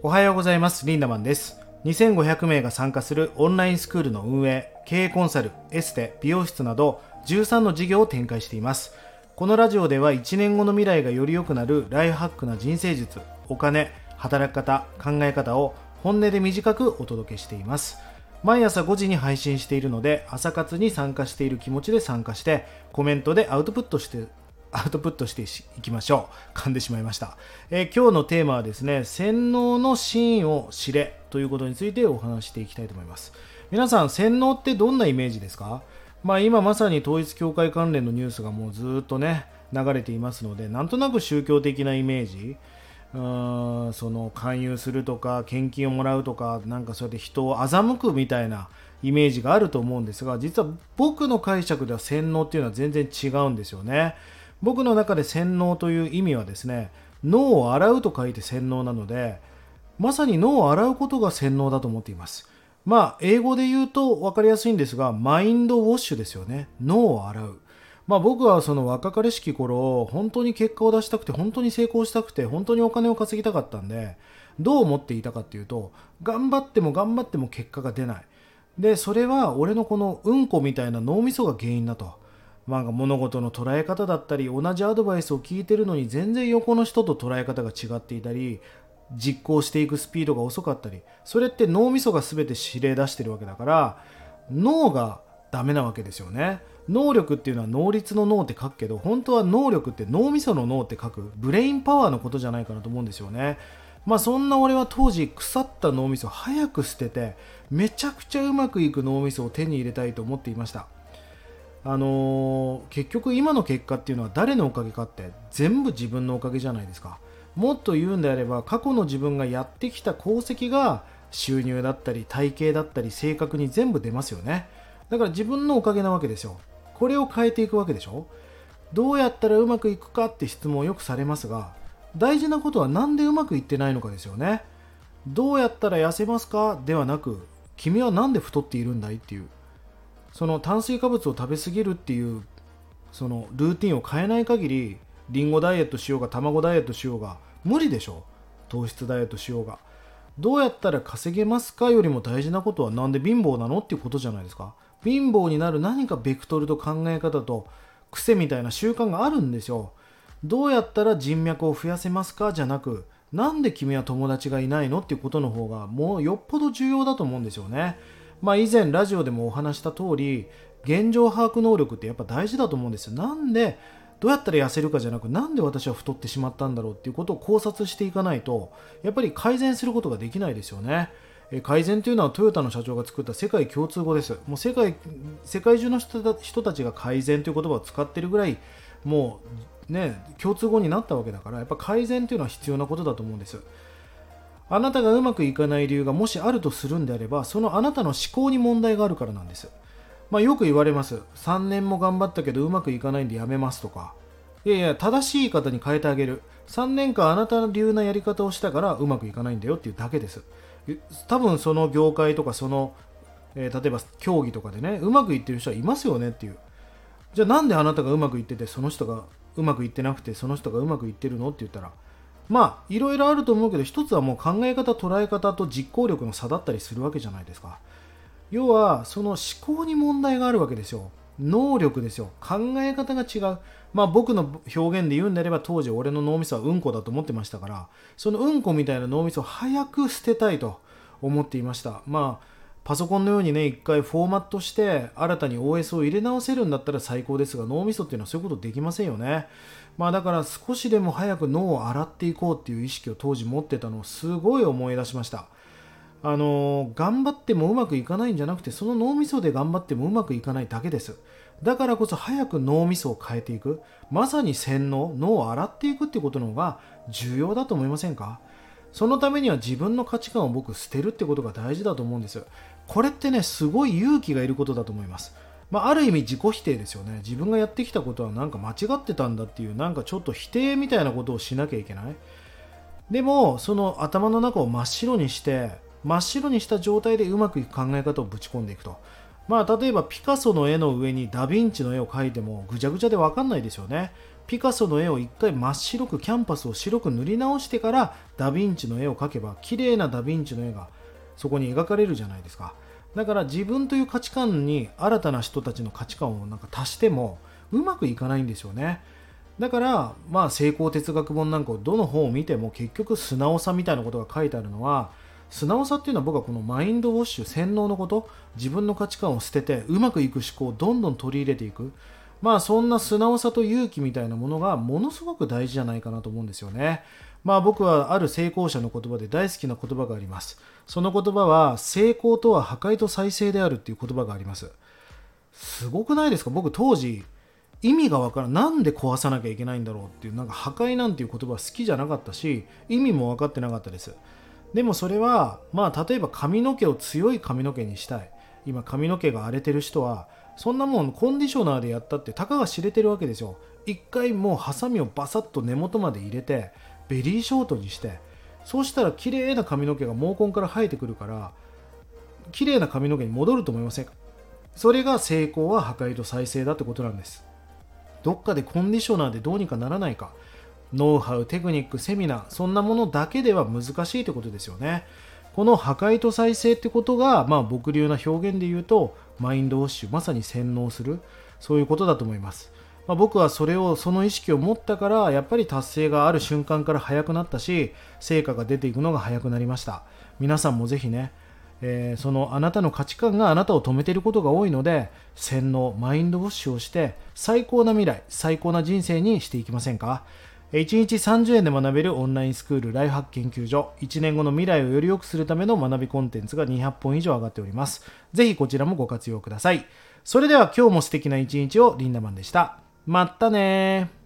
おはようございます。リンダマンです。2500名が参加するオンラインスクールの運営経営コンサルエステ美容室など13の事業を展開しています。このラジオでは1年後の未来がより良くなるライフハックな人生術お金働き方考え方を本音で短くお届けしています。毎朝5時に配信しているので朝活に参加している気持ちで参加してコメントでアウトプットしてアウトプットしていきましょう。噛んでしまいました、えー、今日のテーマはですね洗脳の真意を知れということについてお話していきたいと思います。皆さん洗脳ってどんなイメージですか？まあ今まさに統一教会関連のニュースがもうずっとね流れていますのでなんとなく宗教的なイメージ。うんその勧誘するとか献金をもらうとかなんかそうやって人を欺くみたいなイメージがあると思うんですが実は僕の解釈では洗脳っていうのは全然違うんですよね。僕の中で洗脳という意味はですね脳を洗うと書いて洗脳なのでまさに脳を洗うことが洗脳だと思っています。まあ英語で言うと分かりやすいんですがマインドウォッシュですよね。脳を洗う。まあ、僕はその若かりしき頃本当に結果を出したくて本当に成功したくて本当にお金を稼ぎたかったんでどう思っていたかっていうと頑張っても頑張っても結果が出ない。でそれは俺のこのうんこみたいな脳みそが原因だと、まあ、物事の捉え方だったり同じアドバイスを聞いてるのに全然横の人と捉え方が違っていたり実行していくスピードが遅かったりそれって脳みそが全て指令出してるわけだから脳がダメなわけですよね。能力っていうのは能率の脳って書くけど本当は能力って脳みその脳って書くブレインパワーのことじゃないかなと思うんですよね。まあそんな俺は当時腐った脳みそ早く捨ててめちゃくちゃうまくいく脳みそを手に入れたいと思っていました。あのー、結局今の結果っていうのは誰のおかげかって全部自分のおかげじゃないですか。もっと言うんであれば過去の自分がやってきた功績が収入だったり体型だったり性格に全部出ますよね。だから自分のおかげなわけですよ。これを変えていくわけでしょ。どうやったらうまくいくかって質問をよくされますが大事なことは何でうまくいってないのかですよね。どうやったら痩せますかではなく君は何で太っているんだいっていう。その炭水化物を食べ過ぎるっていうそのルーティンを変えない限りリンゴダイエットしようが卵ダイエットしようが無理でしょ。糖質ダイエットしようが。どうやったら稼げますかよりも大事なことは何で貧乏なのっていうことじゃないですか。貧乏になる何かベクトルと考え方と癖みたいな習慣があるんですよ。どうやったら人脈を増やせますかじゃなくなんで君は友達がいないのっていうことの方がもうよっぽど重要だと思うんですよね。まあ以前ラジオでもお話した通り現状把握能力ってやっぱ大事だと思うんですよなんでどうやったら痩せるかじゃなくなんで私は太ってしまったんだろうっていうことを考察していかないとやっぱり改善することができないですよね改善というのはトヨタの社長が作った世界共通語です。もう世界世界中の人たちが改善という言葉を使ってるぐらいもうね共通語になったわけだからやっぱ改善というのは必要なことだと思うんです。あなたがうまくいかない理由がもしあるとするんであればそのあなたの思考に問題があるからなんです。まあ、よく言われます。3年も頑張ったけどうまくいかないんでやめますとか。いやいや、正しい言い方に変えてあげる。3年間あなたの流なやり方をしたからうまくいかないんだよっていうだけです。多分その業界とかその、えー、例えば競技とかでねうまくいってる人はいますよねっていうじゃあなんであなたがうまくいっててその人がうまくいってなくてその人がうまくいってるのって言ったらまあいろいろあると思うけど一つはもう考え方捉え方と実行力の差だったりするわけじゃないですか。要はその思考に問題があるわけですよ。能力ですよ。考え方が違う。まあ僕の表現で言うんであれば当時俺の脳みそはうんこだと思ってましたからそのうんこみたいな脳みそを早く捨てたいと思っていました。まあパソコンのようにね一回フォーマットして新たに OS を入れ直せるんだったら最高ですが脳みそっていうのはそういうことできませんよね。まあだから少しでも早く脳を洗っていこうっていう意識を当時持ってたのをすごい思い出しました。あの頑張ってもうまくいかないんじゃなくてその脳みそで頑張ってもうまくいかないだけです。だからこそ早く脳みそを変えていく。まさに洗脳脳を洗っていくってことの方が重要だと思いませんか？そのためには自分の価値観を僕捨てるってことが大事だと思うんですこれってねすごい勇気がいることだと思います。まあ、ある意味自己否定ですよね。自分がやってきたことはなんか間違ってたんだっていうなんかちょっと否定みたいなことをしなきゃいけない。でもその頭の中を真っ白にして真っ白にした状態でうまくいく考え方をぶち込んでいくと。まあ例えばピカソの絵の上にダヴィンチの絵を描いてもぐちゃぐちゃで分かんないですよね。ピカソの絵を一回真っ白くキャンパスを白く塗り直してからダ・ヴィンチの絵を描けば綺麗なダ・ヴィンチの絵がそこに描かれるじゃないですか。だから自分という価値観に新たな人たちの価値観をなんか足してもうまくいかないんですよね。だからまあ成功哲学本なんかをどの本を見ても結局素直さみたいなことが書いてあるのは素直さっていうのは僕はこのマインドウォッシュ洗脳のこと自分の価値観を捨ててうまくいく思考をどんどん取り入れていく。まあそんな素直さと勇気みたいなものがものすごく大事じゃないかなと思うんですよね。まあ僕はある成功者の言葉で大好きな言葉があります。その言葉は成功とは破壊と再生であるっていう言葉があります。すごくないですか？僕当時意味がわからん。なんで壊さなきゃいけないんだろうっていう、なんか破壊なんていう言葉は好きじゃなかったし、意味も分かってなかったです。でもそれは、まあ例えば髪の毛を強い髪の毛にしたい。今髪の毛が荒れてる人は、そんなもんコンディショナーでやったってたかが知れてるわけですよ。一回もうハサミをバサッと根元まで入れてベリーショートにしてそうしたら綺麗な髪の毛が毛根から生えてくるから綺麗な髪の毛に戻ると思いませんか？それが成功は破壊と再生だってことなんです。どっかでコンディショナーでどうにかならないか？ノウハウテクニックセミナーそんなものだけでは難しいってことですよね。この破壊と再生ってことが、まあ、僕流な表現で言うとマインドウォッシュまさに洗脳するそういうことだと思います、まあ、僕はそれをその意識を持ったからやっぱり達成がある瞬間から早くなったし成果が出ていくのが早くなりました。皆さんもぜひねえー、そのあなたの価値観があなたを止めていることが多いので洗脳マインドウォッシュをして最高な未来最高な人生にしていきませんか？1日30円で学べるオンラインスクールライフハック研究所。1年後の未来をより良くするための学びコンテンツが200本以上上がっております。ぜひこちらもご活用ください。それでは今日も素敵な一日をリンダマンでした。まったね